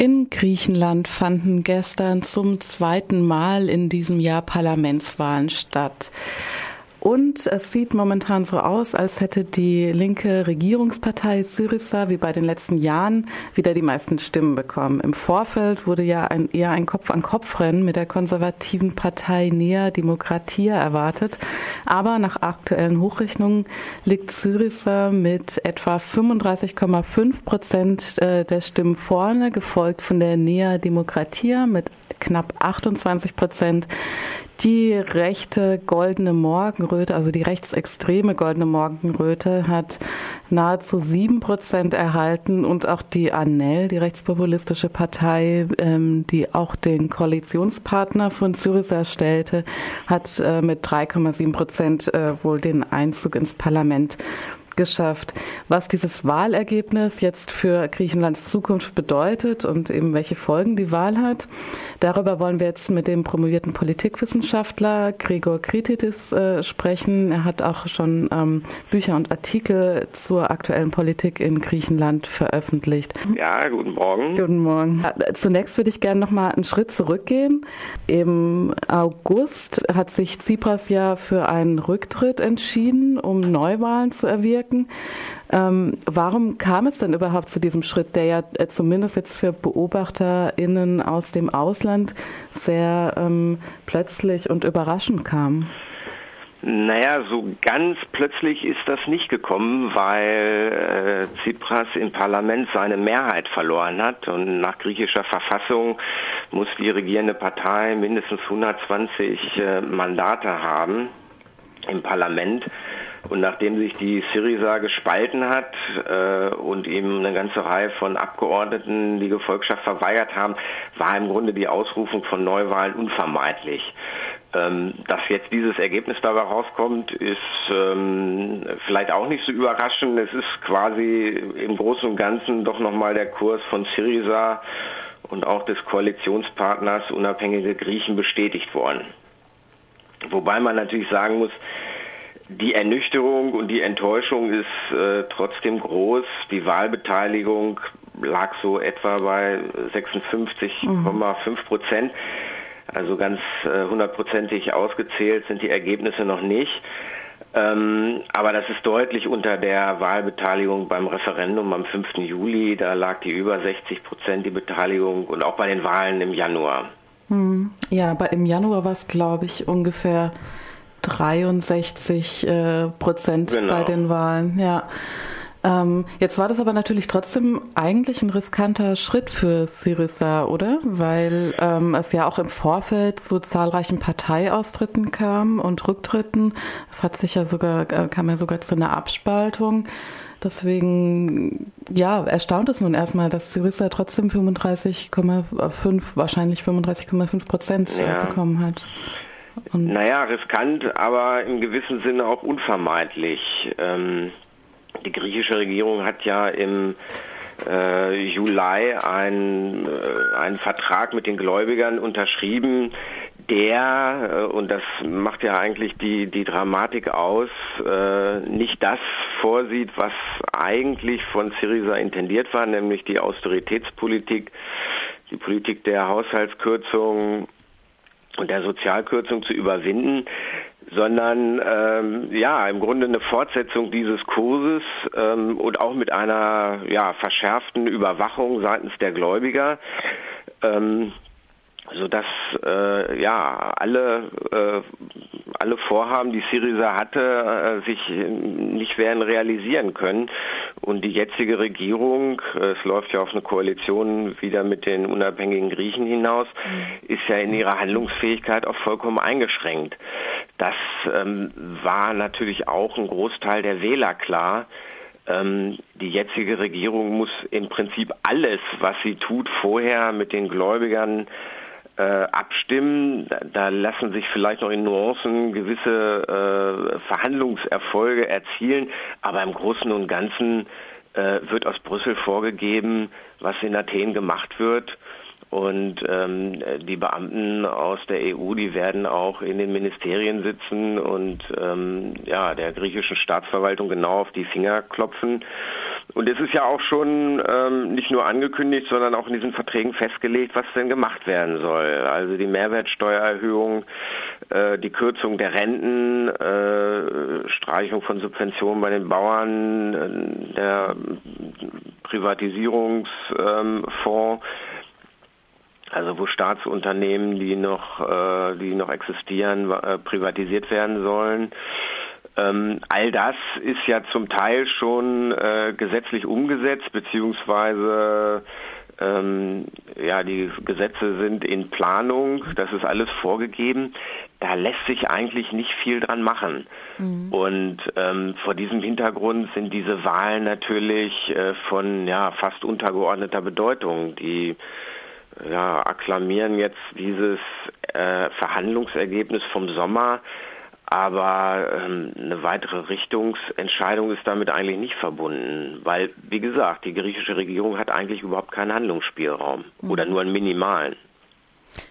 In Griechenland fanden gestern zum zweiten Mal in diesem Jahr Parlamentswahlen statt. Und es sieht momentan so aus, als hätte die linke Regierungspartei Syriza wie bei den letzten Jahren wieder die meisten Stimmen bekommen. Im Vorfeld wurde ja ein, eher ein Kopf-an-Kopf-Rennen mit der konservativen Partei Nea Demokratia erwartet. Aber nach aktuellen Hochrechnungen liegt Syriza mit etwa 35,5 Prozent äh, der Stimmen vorne, gefolgt von der Nea Demokratia mit knapp 28 Prozent die rechte goldene Morgenröte, also die rechtsextreme goldene Morgenröte, hat nahezu sieben Prozent erhalten und auch die ANEL, die rechtspopulistische Partei, ähm, die auch den Koalitionspartner von Syriza stellte, hat äh, mit 3,7 Prozent äh, wohl den Einzug ins Parlament geschafft. Was dieses Wahlergebnis jetzt für Griechenlands Zukunft bedeutet und eben welche Folgen die Wahl hat, darüber wollen wir jetzt mit dem promovierten Politikwissenschaftler Gregor Kritidis äh, sprechen. Er hat auch schon ähm, Bücher und Artikel zur aktuellen Politik in Griechenland veröffentlicht. Ja, guten Morgen. Guten Morgen. Zunächst würde ich gerne noch mal einen Schritt zurückgehen. Im August hat sich Tsipras ja für einen Rücktritt entschieden, um Neuwahlen zu erwirken wirken. Ähm, warum kam es denn überhaupt zu diesem Schritt, der ja äh, zumindest jetzt für BeobachterInnen aus dem Ausland sehr ähm, plötzlich und überraschend kam? Naja, so ganz plötzlich ist das nicht gekommen, weil äh, Tsipras im Parlament seine Mehrheit verloren hat und nach griechischer Verfassung muss die regierende Partei mindestens 120 äh, Mandate haben im Parlament. Und nachdem sich die Syriza gespalten hat äh, und ihm eine ganze Reihe von Abgeordneten die Gefolgschaft verweigert haben, war im Grunde die Ausrufung von Neuwahlen unvermeidlich. Ähm, dass jetzt dieses Ergebnis dabei rauskommt, ist ähm, vielleicht auch nicht so überraschend. Es ist quasi im Großen und Ganzen doch nochmal der Kurs von Syriza und auch des Koalitionspartners unabhängige Griechen bestätigt worden. Wobei man natürlich sagen muss, die Ernüchterung und die Enttäuschung ist äh, trotzdem groß. Die Wahlbeteiligung lag so etwa bei 56,5 Prozent. Also ganz äh, hundertprozentig ausgezählt sind die Ergebnisse noch nicht. Ähm, aber das ist deutlich unter der Wahlbeteiligung beim Referendum am 5. Juli. Da lag die über 60 Prozent die Beteiligung und auch bei den Wahlen im Januar. Hm. Ja, aber im Januar war es, glaube ich, ungefähr 63 äh, Prozent genau. bei den Wahlen. Ja. Ähm, jetzt war das aber natürlich trotzdem eigentlich ein riskanter Schritt für Syriza, oder? Weil ähm, es ja auch im Vorfeld zu zahlreichen Parteiaustritten kam und Rücktritten. Es hat sich ja sogar, äh, kam ja sogar zu einer Abspaltung. Deswegen, ja, erstaunt es nun erstmal, dass Syriza trotzdem 35,5, wahrscheinlich 35,5 Prozent ja. bekommen hat. Und naja, riskant, aber im gewissen Sinne auch unvermeidlich. Ähm, die griechische Regierung hat ja im äh, Juli einen, äh, einen Vertrag mit den Gläubigern unterschrieben, der, äh, und das macht ja eigentlich die, die Dramatik aus, äh, nicht das vorsieht, was eigentlich von Syriza intendiert war, nämlich die Austeritätspolitik, die Politik der Haushaltskürzung und der Sozialkürzung zu überwinden, sondern ähm, ja im Grunde eine Fortsetzung dieses Kurses ähm, und auch mit einer ja verschärften Überwachung seitens der Gläubiger. Ähm, sodass äh, ja alle äh, alle Vorhaben, die Syriza hatte, äh, sich nicht werden realisieren können. Und die jetzige Regierung, äh, es läuft ja auf eine Koalition wieder mit den unabhängigen Griechen hinaus, mhm. ist ja in ihrer Handlungsfähigkeit auch vollkommen eingeschränkt. Das ähm, war natürlich auch ein Großteil der Wähler klar. Ähm, die jetzige Regierung muss im Prinzip alles, was sie tut, vorher mit den Gläubigern abstimmen. Da, da, lassen sich vielleicht noch in Nuancen gewisse äh, Verhandlungserfolge erzielen, aber im Großen und Ganzen äh, wird aus Brüssel vorgegeben, was in Athen gemacht wird. Und ähm, die Beamten aus der EU, die werden auch in den Ministerien sitzen und ähm, ja der griechischen Staatsverwaltung genau auf die Finger klopfen. Und es ist ja auch schon ähm, nicht nur angekündigt, sondern auch in diesen Verträgen festgelegt, was denn gemacht werden soll. Also die Mehrwertsteuererhöhung, äh, die Kürzung der Renten, äh, Streichung von Subventionen bei den Bauern, äh, der Privatisierungsfonds. Also wo Staatsunternehmen, die noch, äh, die noch existieren, äh, privatisiert werden sollen. Ähm, all das ist ja zum Teil schon äh, gesetzlich umgesetzt, beziehungsweise ähm, ja, die Gesetze sind in Planung, das ist alles vorgegeben. Da lässt sich eigentlich nicht viel dran machen. Mhm. Und ähm, vor diesem Hintergrund sind diese Wahlen natürlich äh, von ja, fast untergeordneter Bedeutung. Die ja, akklamieren jetzt dieses äh, Verhandlungsergebnis vom Sommer, aber ähm, eine weitere Richtungsentscheidung ist damit eigentlich nicht verbunden, weil, wie gesagt, die griechische Regierung hat eigentlich überhaupt keinen Handlungsspielraum mhm. oder nur einen minimalen.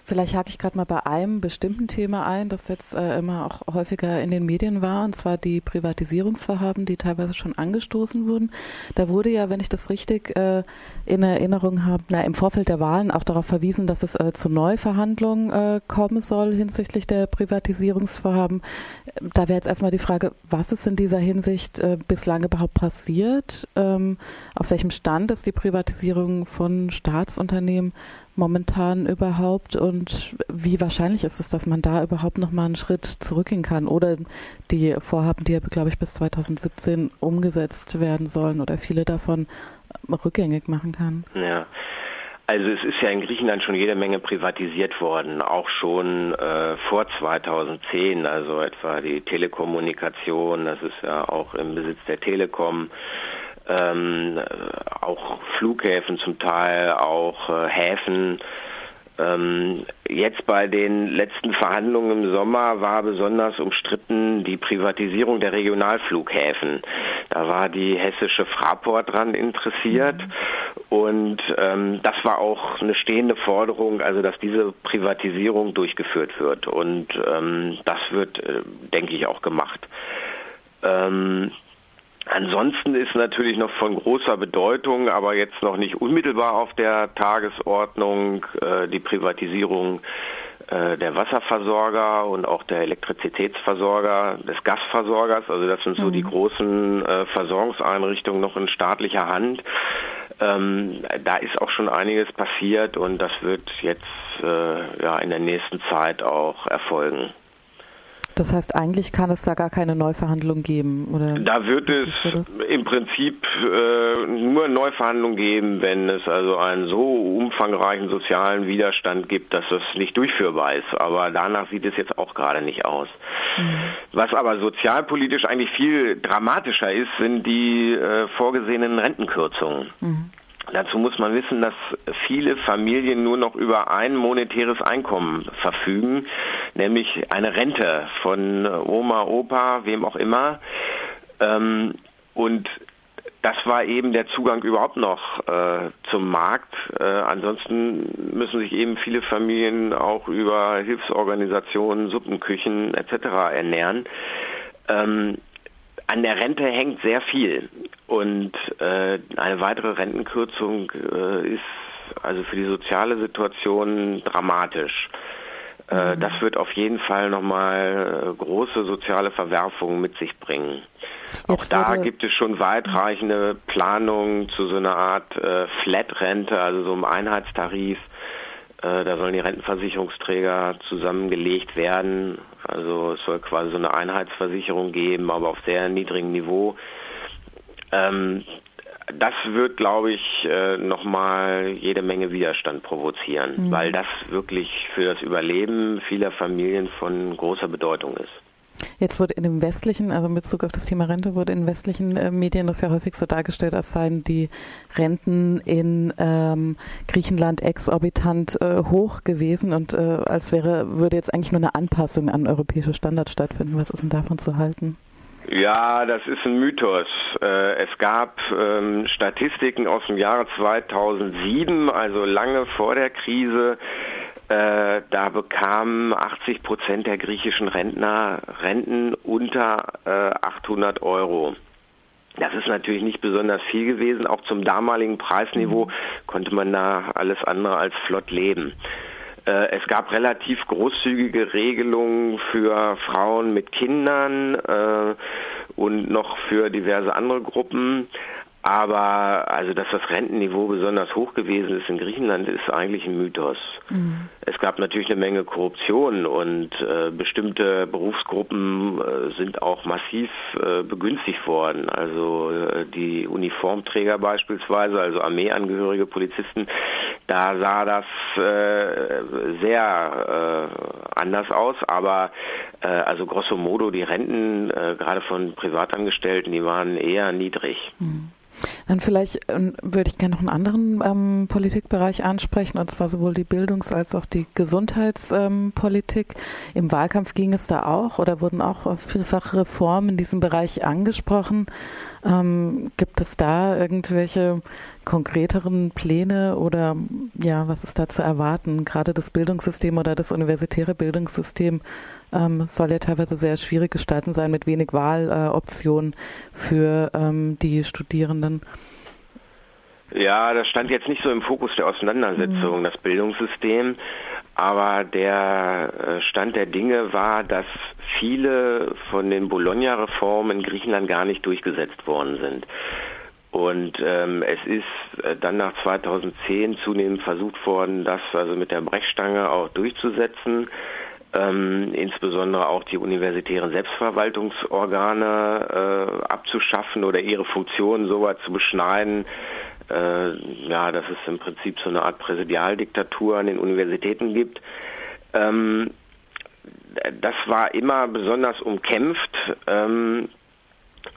Vielleicht hake ich gerade mal bei einem bestimmten Thema ein, das jetzt äh, immer auch häufiger in den Medien war, und zwar die Privatisierungsvorhaben, die teilweise schon angestoßen wurden. Da wurde ja, wenn ich das richtig äh, in Erinnerung habe, na, im Vorfeld der Wahlen auch darauf verwiesen, dass es äh, zu Neuverhandlungen äh, kommen soll hinsichtlich der Privatisierungsvorhaben. Da wäre jetzt erstmal die Frage, was ist in dieser Hinsicht äh, bislang überhaupt passiert? Ähm, auf welchem Stand ist die Privatisierung von Staatsunternehmen? Momentan überhaupt und wie wahrscheinlich ist es, dass man da überhaupt noch mal einen Schritt zurückgehen kann oder die Vorhaben, die ja, glaube ich, bis 2017 umgesetzt werden sollen oder viele davon rückgängig machen kann? Ja. Also es ist ja in Griechenland schon jede Menge privatisiert worden, auch schon äh, vor 2010, also etwa die Telekommunikation, das ist ja auch im Besitz der Telekom ähm, auch Flughäfen zum Teil, auch äh, Häfen. Ähm, jetzt bei den letzten Verhandlungen im Sommer war besonders umstritten die Privatisierung der Regionalflughäfen. Da war die hessische Fraport dran interessiert mhm. und ähm, das war auch eine stehende Forderung, also dass diese Privatisierung durchgeführt wird und ähm, das wird, äh, denke ich, auch gemacht. Ähm, Ansonsten ist natürlich noch von großer Bedeutung, aber jetzt noch nicht unmittelbar auf der Tagesordnung äh, die Privatisierung äh, der Wasserversorger und auch der Elektrizitätsversorger, des Gasversorgers. Also das sind so mhm. die großen äh, Versorgungseinrichtungen noch in staatlicher Hand. Ähm, da ist auch schon einiges passiert und das wird jetzt äh, ja in der nächsten Zeit auch erfolgen. Das heißt, eigentlich kann es da gar keine Neuverhandlung geben, oder? Da wird es im Prinzip äh, nur Neuverhandlung geben, wenn es also einen so umfangreichen sozialen Widerstand gibt, dass das nicht durchführbar ist. Aber danach sieht es jetzt auch gerade nicht aus. Mhm. Was aber sozialpolitisch eigentlich viel dramatischer ist, sind die äh, vorgesehenen Rentenkürzungen. Mhm. Dazu muss man wissen, dass viele Familien nur noch über ein monetäres Einkommen verfügen, nämlich eine Rente von Oma, Opa, wem auch immer. Ähm, und das war eben der Zugang überhaupt noch äh, zum Markt. Äh, ansonsten müssen sich eben viele Familien auch über Hilfsorganisationen, Suppenküchen etc. ernähren. An der Rente hängt sehr viel und äh, eine weitere Rentenkürzung äh, ist also für die soziale Situation dramatisch. Äh, mhm. Das wird auf jeden Fall nochmal äh, große soziale Verwerfungen mit sich bringen. Jetzt Auch da gibt es schon weitreichende Planungen zu so einer Art äh, Flat-Rente, also so einem Einheitstarif. Äh, da sollen die Rentenversicherungsträger zusammengelegt werden. Also es soll quasi so eine Einheitsversicherung geben, aber auf sehr niedrigem Niveau. Ähm, das wird, glaube ich, äh, nochmal jede Menge Widerstand provozieren, mhm. weil das wirklich für das Überleben vieler Familien von großer Bedeutung ist. Jetzt wurde in dem westlichen, also in Bezug auf das Thema Rente, wurde in westlichen äh, Medien das ja häufig so dargestellt, als seien die Renten in ähm, Griechenland exorbitant äh, hoch gewesen und äh, als wäre, würde jetzt eigentlich nur eine Anpassung an europäische Standards stattfinden. Was ist denn davon zu halten? Ja, das ist ein Mythos. Äh, es gab ähm, Statistiken aus dem Jahre 2007, also lange vor der Krise, äh, da bekamen 80 Prozent der griechischen Rentner Renten unter äh, 800 Euro. Das ist natürlich nicht besonders viel gewesen. Auch zum damaligen Preisniveau mhm. konnte man da alles andere als flott leben. Äh, es gab relativ großzügige Regelungen für Frauen mit Kindern äh, und noch für diverse andere Gruppen. Aber also, dass das Rentenniveau besonders hoch gewesen ist in Griechenland, ist eigentlich ein Mythos. Mhm. Es gab natürlich eine Menge Korruption und äh, bestimmte Berufsgruppen äh, sind auch massiv äh, begünstigt worden. Also äh, die Uniformträger beispielsweise, also Armeeangehörige Polizisten, da sah das äh, sehr äh, anders aus. Aber also grosso modo die Renten gerade von Privatangestellten, die waren eher niedrig. Mhm. Dann vielleicht ähm, würde ich gerne noch einen anderen ähm, Politikbereich ansprechen, und zwar sowohl die Bildungs- als auch die Gesundheitspolitik. Ähm, Im Wahlkampf ging es da auch oder wurden auch vielfach Reformen in diesem Bereich angesprochen. Ähm, gibt es da irgendwelche konkreteren Pläne oder ja, was ist da zu erwarten? Gerade das Bildungssystem oder das universitäre Bildungssystem ähm, soll ja teilweise sehr schwierig gestalten sein mit wenig Wahloptionen äh, für ähm, die Studierenden. Ja, das stand jetzt nicht so im Fokus der Auseinandersetzung, mhm. das Bildungssystem. Aber der äh, Stand der Dinge war, dass viele von den Bologna-Reformen in Griechenland gar nicht durchgesetzt worden sind. Und ähm, es ist äh, dann nach 2010 zunehmend versucht worden, das also mit der Brechstange auch durchzusetzen. Ähm, insbesondere auch die universitären Selbstverwaltungsorgane äh, abzuschaffen oder ihre Funktionen so weit zu beschneiden, äh, ja, dass es im Prinzip so eine Art Präsidialdiktatur an den Universitäten gibt. Ähm, das war immer besonders umkämpft. Ähm,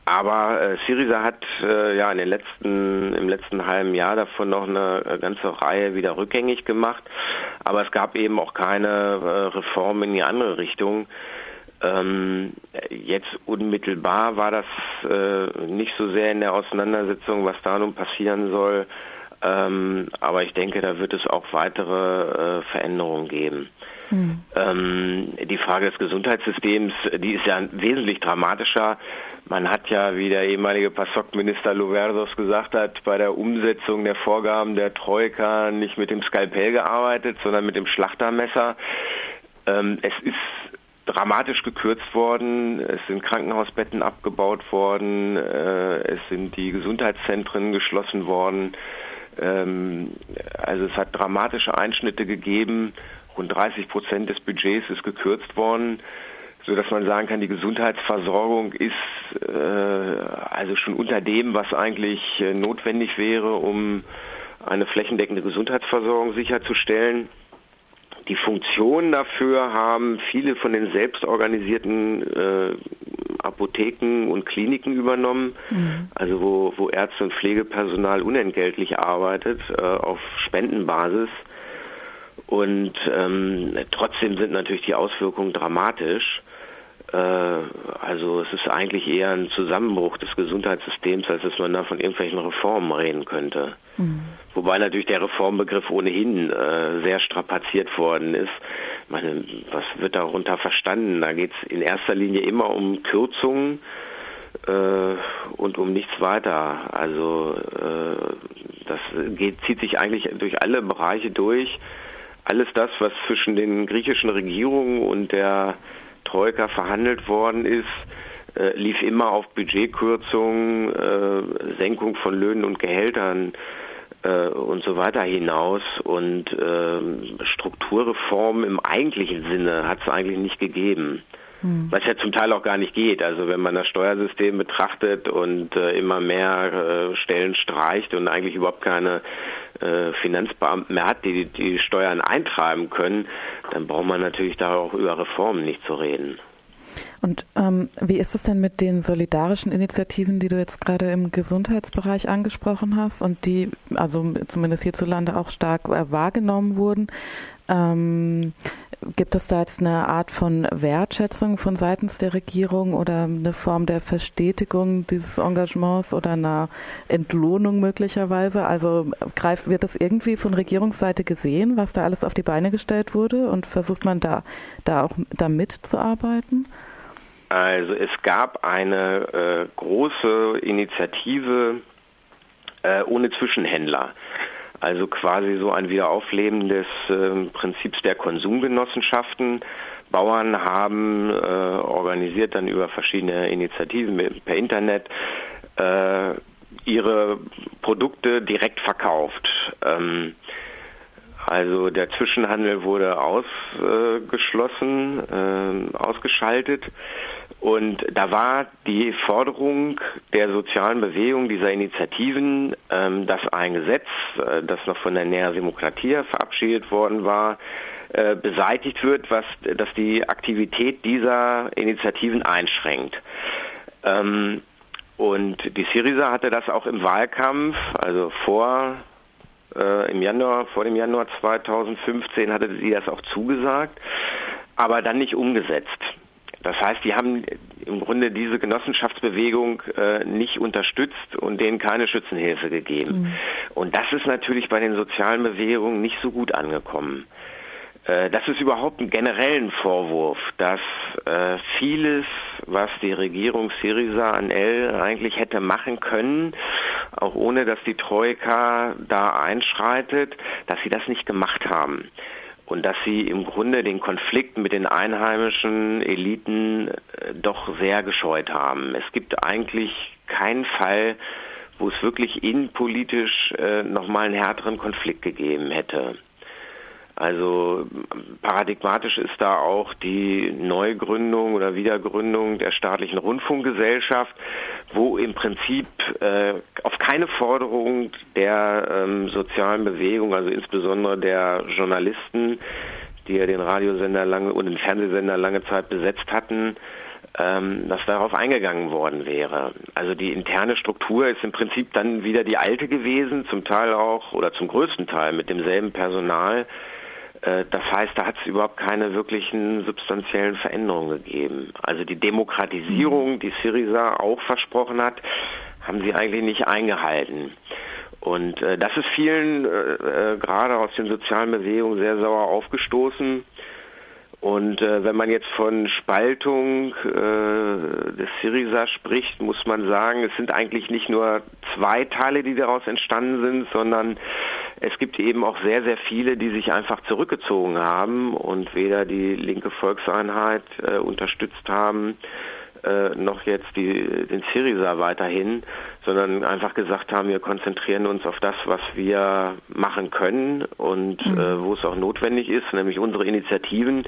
aber äh, Syriza hat äh, ja in den letzten, im letzten halben Jahr davon noch eine ganze Reihe wieder rückgängig gemacht. Aber es gab eben auch keine äh, Reform in die andere Richtung. Ähm, jetzt unmittelbar war das äh, nicht so sehr in der Auseinandersetzung, was da nun passieren soll. Ähm, aber ich denke, da wird es auch weitere äh, Veränderungen geben. Mhm. Die Frage des Gesundheitssystems, die ist ja wesentlich dramatischer. Man hat ja, wie der ehemalige PASOK-Minister Louverdos gesagt hat, bei der Umsetzung der Vorgaben der Troika nicht mit dem Skalpell gearbeitet, sondern mit dem Schlachtermesser. Ähm, es ist dramatisch gekürzt worden. Es sind Krankenhausbetten abgebaut worden. Äh, es sind die Gesundheitszentren geschlossen worden. Ähm, also es hat dramatische Einschnitte gegeben. Rund 30 Prozent des Budgets ist gekürzt worden, so dass man sagen kann, die Gesundheitsversorgung ist äh, also schon unter dem, was eigentlich äh, notwendig wäre, um eine flächendeckende Gesundheitsversorgung sicherzustellen. Die Funktion dafür haben viele von den selbstorganisierten äh, Apotheken und Kliniken übernommen, mhm. also wo, wo Ärzte und Pflegepersonal unentgeltlich arbeitet, äh, auf Spendenbasis. Und ähm, trotzdem sind natürlich die Auswirkungen dramatisch. Äh, also es ist eigentlich eher ein Zusammenbruch des Gesundheitssystems, als dass man da von irgendwelchen Reformen reden könnte. Mhm. Wobei natürlich der Reformbegriff ohnehin äh, sehr strapaziert worden ist. Ich meine, was wird darunter verstanden? Da geht es in erster Linie immer um Kürzungen äh, und um nichts weiter. Also äh, das geht, zieht sich eigentlich durch alle Bereiche durch. Alles das, was zwischen den griechischen Regierungen und der Troika verhandelt worden ist, äh, lief immer auf Budgetkürzungen, äh, Senkung von Löhnen und Gehältern äh, und so weiter hinaus. Und ähm, Strukturreformen im eigentlichen Sinne hat es eigentlich nicht gegeben. Hm. Was ja zum Teil auch gar nicht geht. Also wenn man das Steuersystem betrachtet und äh, immer mehr äh, Stellen streicht und eigentlich überhaupt keine äh, Finanzbeamten mehr hat, die die Steuern eintreiben können, dann braucht man natürlich da auch über Reformen nicht zu reden. Und ähm, wie ist es denn mit den solidarischen Initiativen, die du jetzt gerade im Gesundheitsbereich angesprochen hast und die also zumindest hierzulande auch stark äh, wahrgenommen wurden? Ähm, gibt es da jetzt eine Art von Wertschätzung von seitens der Regierung oder eine Form der Verstetigung dieses Engagements oder einer Entlohnung möglicherweise? Also greift, wird das irgendwie von Regierungsseite gesehen, was da alles auf die Beine gestellt wurde und versucht man da, da auch da mitzuarbeiten? Also es gab eine äh, große Initiative äh, ohne Zwischenhändler. Also quasi so ein Wiederaufleben des äh, Prinzips der Konsumgenossenschaften. Bauern haben äh, organisiert dann über verschiedene Initiativen per Internet äh, ihre Produkte direkt verkauft. Ähm, also der Zwischenhandel wurde ausgeschlossen, äh, ausgeschaltet. Und da war die Forderung der sozialen Bewegung dieser Initiativen, ähm, dass ein Gesetz, äh, das noch von der Nea Demokratia verabschiedet worden war, äh, beseitigt wird, was das die Aktivität dieser Initiativen einschränkt. Ähm, und die Syriza hatte das auch im Wahlkampf, also vor äh, im Januar, vor dem Januar 2015 hatte sie das auch zugesagt, aber dann nicht umgesetzt. Das heißt, die haben im Grunde diese Genossenschaftsbewegung äh, nicht unterstützt und denen keine Schützenhilfe gegeben. Mhm. Und das ist natürlich bei den sozialen Bewegungen nicht so gut angekommen. Äh, das ist überhaupt ein generellen Vorwurf, dass äh, vieles, was die Regierung Syriza an L eigentlich hätte machen können, auch ohne dass die Troika da einschreitet, dass sie das nicht gemacht haben und dass sie im Grunde den Konflikt mit den einheimischen Eliten äh, doch sehr gescheut haben. Es gibt eigentlich keinen Fall, wo es wirklich innenpolitisch äh, nochmal einen härteren Konflikt gegeben hätte. Also paradigmatisch ist da auch die Neugründung oder Wiedergründung der staatlichen Rundfunkgesellschaft, wo im Prinzip äh, auf keine Forderung der ähm, sozialen Bewegung, also insbesondere der Journalisten, die ja den Radiosender lange und den Fernsehsender lange Zeit besetzt hatten, ähm, dass darauf eingegangen worden wäre. Also die interne Struktur ist im Prinzip dann wieder die alte gewesen, zum Teil auch oder zum größten Teil mit demselben Personal. Äh, das heißt, da hat es überhaupt keine wirklichen substanziellen Veränderungen gegeben. Also die Demokratisierung, die Syriza auch versprochen hat, haben sie eigentlich nicht eingehalten. Und äh, das ist vielen, äh, äh, gerade aus den sozialen Bewegungen, sehr sauer aufgestoßen. Und äh, wenn man jetzt von Spaltung äh, des Syriza spricht, muss man sagen, es sind eigentlich nicht nur zwei Teile, die daraus entstanden sind, sondern es gibt eben auch sehr, sehr viele, die sich einfach zurückgezogen haben und weder die linke Volkseinheit äh, unterstützt haben, äh, noch jetzt die, den Syriza weiterhin, sondern einfach gesagt haben, wir konzentrieren uns auf das, was wir machen können und mhm. äh, wo es auch notwendig ist, nämlich unsere Initiativen.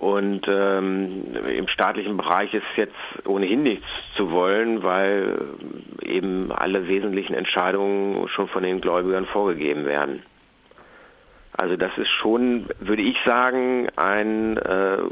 Und ähm, im staatlichen Bereich ist jetzt ohnehin nichts zu wollen, weil eben alle wesentlichen Entscheidungen schon von den Gläubigern vorgegeben werden. Also das ist schon, würde ich sagen, ein äh,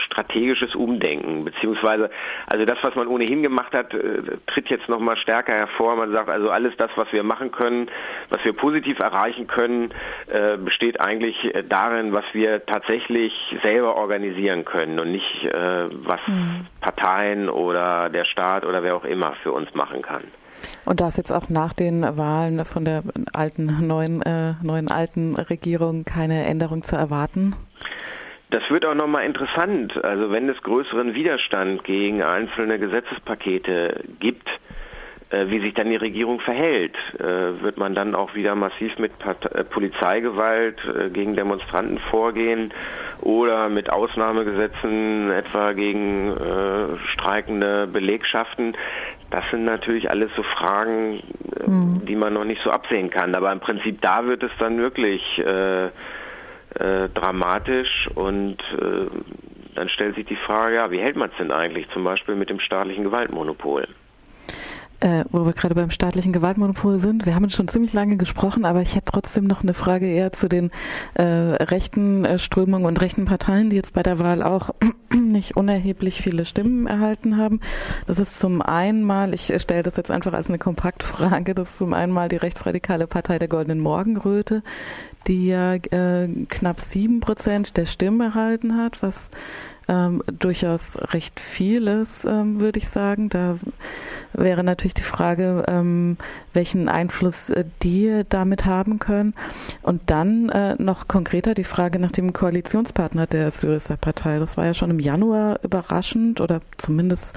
strategisches Umdenken, beziehungsweise also das, was man ohnehin gemacht hat, äh, tritt jetzt nochmal stärker hervor. Man sagt also alles das, was wir machen können, was wir positiv erreichen können, äh, besteht eigentlich äh, darin, was wir tatsächlich selber organisieren können und nicht was mhm. Parteien oder der Staat oder wer auch immer für uns machen kann. Und da ist jetzt auch nach den Wahlen von der alten, neuen, äh, neuen alten Regierung keine Änderung zu erwarten? Das wird auch nochmal interessant. Also wenn es größeren Widerstand gegen einzelne Gesetzespakete gibt, äh, wie sich dann die Regierung verhält. Äh, wird man dann auch wieder massiv mit äh, Polizeigewalt gegen Demonstranten vorgehen oder mit Ausnahmegesetzen etwa gegen streikende Belegschaften? Das sind natürlich alles so Fragen, mhm. die man noch nicht so absehen kann. Aber im Prinzip da wird es dann wirklich äh, dramatisch und äh, dann stellt sich die Frage, ja, wie hält man es denn eigentlich zum Beispiel mit dem staatlichen Gewaltmonopol? Äh, wo wir gerade beim staatlichen Gewaltmonopol sind. Wir haben schon ziemlich lange gesprochen, aber ich hätte trotzdem noch eine Frage eher zu den äh, rechten äh, Strömungen und rechten Parteien, die jetzt bei der Wahl auch nicht unerheblich viele Stimmen erhalten haben. Das ist zum einen mal, ich stelle das jetzt einfach als eine Kompaktfrage, das ist zum einen mal die rechtsradikale Partei der Goldenen Morgenröte, die ja äh, knapp sieben Prozent der Stimmen erhalten hat, was ähm, durchaus recht vieles, ähm, würde ich sagen. Da wäre natürlich die Frage, ähm, welchen Einfluss äh, die damit haben können. Und dann äh, noch konkreter die Frage nach dem Koalitionspartner der Syriza-Partei. Das war ja schon im Januar überraschend oder zumindest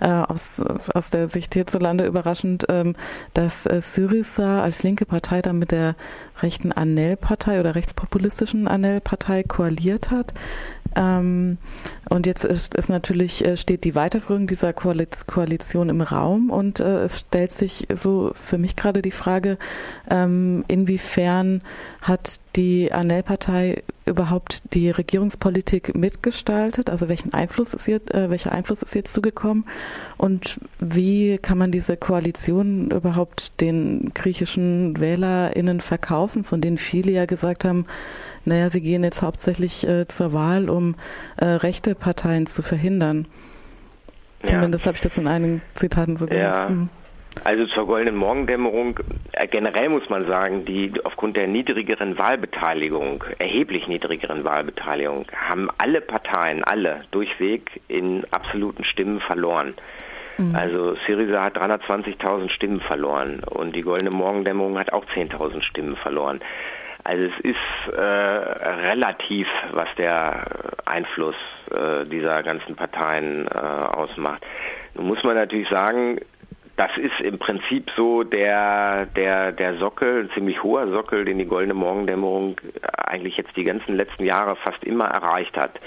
äh, aus, aus der Sicht hierzulande überraschend, ähm, dass äh, Syriza als linke Partei dann mit der rechten Anel-Partei oder rechtspopulistischen Anel-Partei koaliert hat. Ähm, und jetzt ist, ist natürlich, äh, steht die Weiterführung dieser Koalition im Raum und äh, es stellt sich so für mich gerade die Frage, ähm, inwiefern hat die Anel-Partei überhaupt die Regierungspolitik mitgestaltet? Also welchen Einfluss ist jetzt, äh, welcher Einfluss ist jetzt zugekommen? Und wie kann man diese Koalition überhaupt den griechischen WählerInnen verkaufen, von denen viele ja gesagt haben, naja, sie gehen jetzt hauptsächlich äh, zur Wahl, um äh, rechte Parteien zu verhindern. Ja. Zumindest habe ich das in einigen Zitaten so gehört. Ja. Mhm. Also zur goldenen Morgendämmerung, äh, generell muss man sagen, die aufgrund der niedrigeren Wahlbeteiligung, erheblich niedrigeren Wahlbeteiligung, haben alle Parteien, alle durchweg in absoluten Stimmen verloren. Mhm. Also Syriza hat 320.000 Stimmen verloren und die goldene Morgendämmerung hat auch 10.000 Stimmen verloren. Also es ist äh, relativ, was der Einfluss äh, dieser ganzen Parteien äh, ausmacht. Nun muss man natürlich sagen, das ist im Prinzip so der, der, der Sockel, ein ziemlich hoher Sockel, den die Goldene Morgendämmerung eigentlich jetzt die ganzen letzten Jahre fast immer erreicht hat.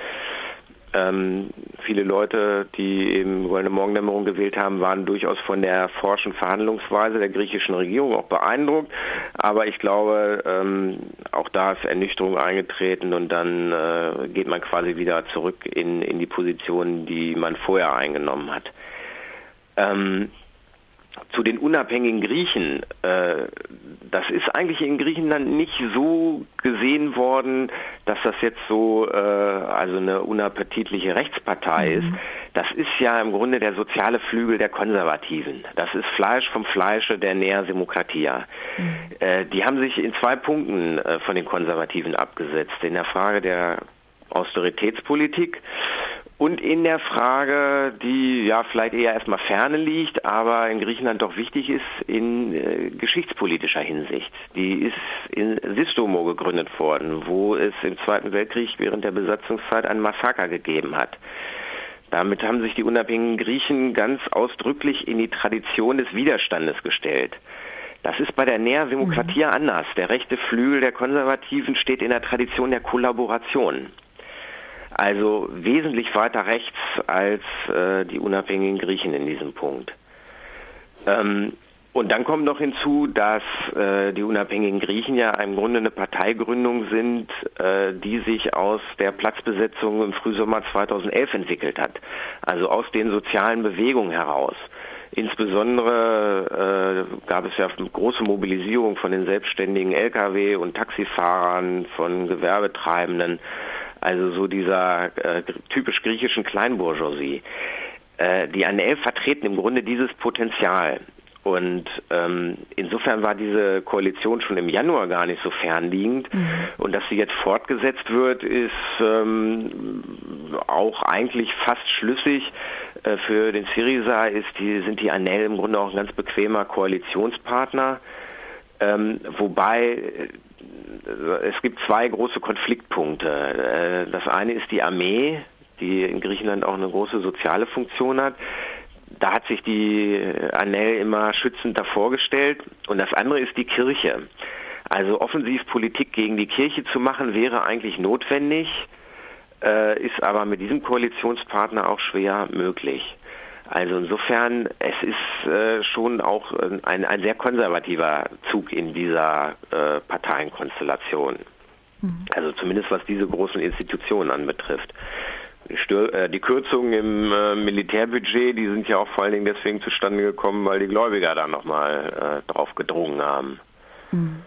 Ähm, viele Leute, die eben Goldene Morgendämmerung gewählt haben, waren durchaus von der forschen Verhandlungsweise der griechischen Regierung auch beeindruckt. Aber ich glaube, ähm, auch da ist Ernüchterung eingetreten und dann äh, geht man quasi wieder zurück in, in die Position, die man vorher eingenommen hat. Ähm, zu den unabhängigen Griechen. Äh, das ist eigentlich in Griechenland nicht so gesehen worden, dass das jetzt so äh, also eine unappetitliche Rechtspartei mhm. ist. Das ist ja im Grunde der soziale Flügel der Konservativen. Das ist Fleisch vom Fleische der Nea Demokratia. Mhm. Äh, die haben sich in zwei Punkten äh, von den Konservativen abgesetzt. In der Frage der Austeritätspolitik und in der Frage, die ja vielleicht eher erstmal ferne liegt, aber in Griechenland doch wichtig ist, in äh, geschichtspolitischer Hinsicht. Die ist in Sistomo gegründet worden, wo es im Zweiten Weltkrieg während der Besatzungszeit ein Massaker gegeben hat. Damit haben sich die unabhängigen Griechen ganz ausdrücklich in die Tradition des Widerstandes gestellt. Das ist bei der Nea Demokratia mhm. anders. Der rechte Flügel der Konservativen steht in der Tradition der Kollaboration. Also wesentlich weiter rechts als äh, die unabhängigen Griechen in diesem Punkt. Ähm, und dann kommt noch hinzu, dass äh, die unabhängigen Griechen ja im Grunde eine Parteigründung sind, äh, die sich aus der Platzbesetzung im Frühsommer 2011 entwickelt hat. Also aus den sozialen Bewegungen heraus. Insbesondere äh, gab es ja große Mobilisierung von den selbstständigen Lkw- und Taxifahrern, von Gewerbetreibenden also so dieser äh, typisch griechischen Kleinbourgeoisie. Äh, die ANL vertreten im Grunde dieses Potenzial. Und ähm, insofern war diese Koalition schon im Januar gar nicht so fernliegend. Mhm. Und dass sie jetzt fortgesetzt wird, ist ähm, auch eigentlich fast schlüssig. Äh, für den Syriza ist die, sind die ANEL im Grunde auch ein ganz bequemer Koalitionspartner. Ähm, wobei es gibt zwei große Konfliktpunkte. Äh, das eine ist die Armee, die in Griechenland auch eine große soziale Funktion hat. Da hat sich die Anel immer schützend davor gestellt. Und das andere ist die Kirche. Also Offensivpolitik gegen die Kirche zu machen, wäre eigentlich notwendig, äh, ist aber mit diesem Koalitionspartner auch schwer möglich. Also insofern, es ist äh, schon auch äh, ein, ein sehr konservativer Zug in dieser äh, Parteienkonstellation. Mhm. Also zumindest was diese großen Institutionen anbetrifft. Stör, äh, die Kürzungen im äh, Militärbudget, die sind ja auch vor allen Dingen deswegen zustande gekommen, weil die Gläubiger da nochmal äh, drauf gedrungen haben. Mhm.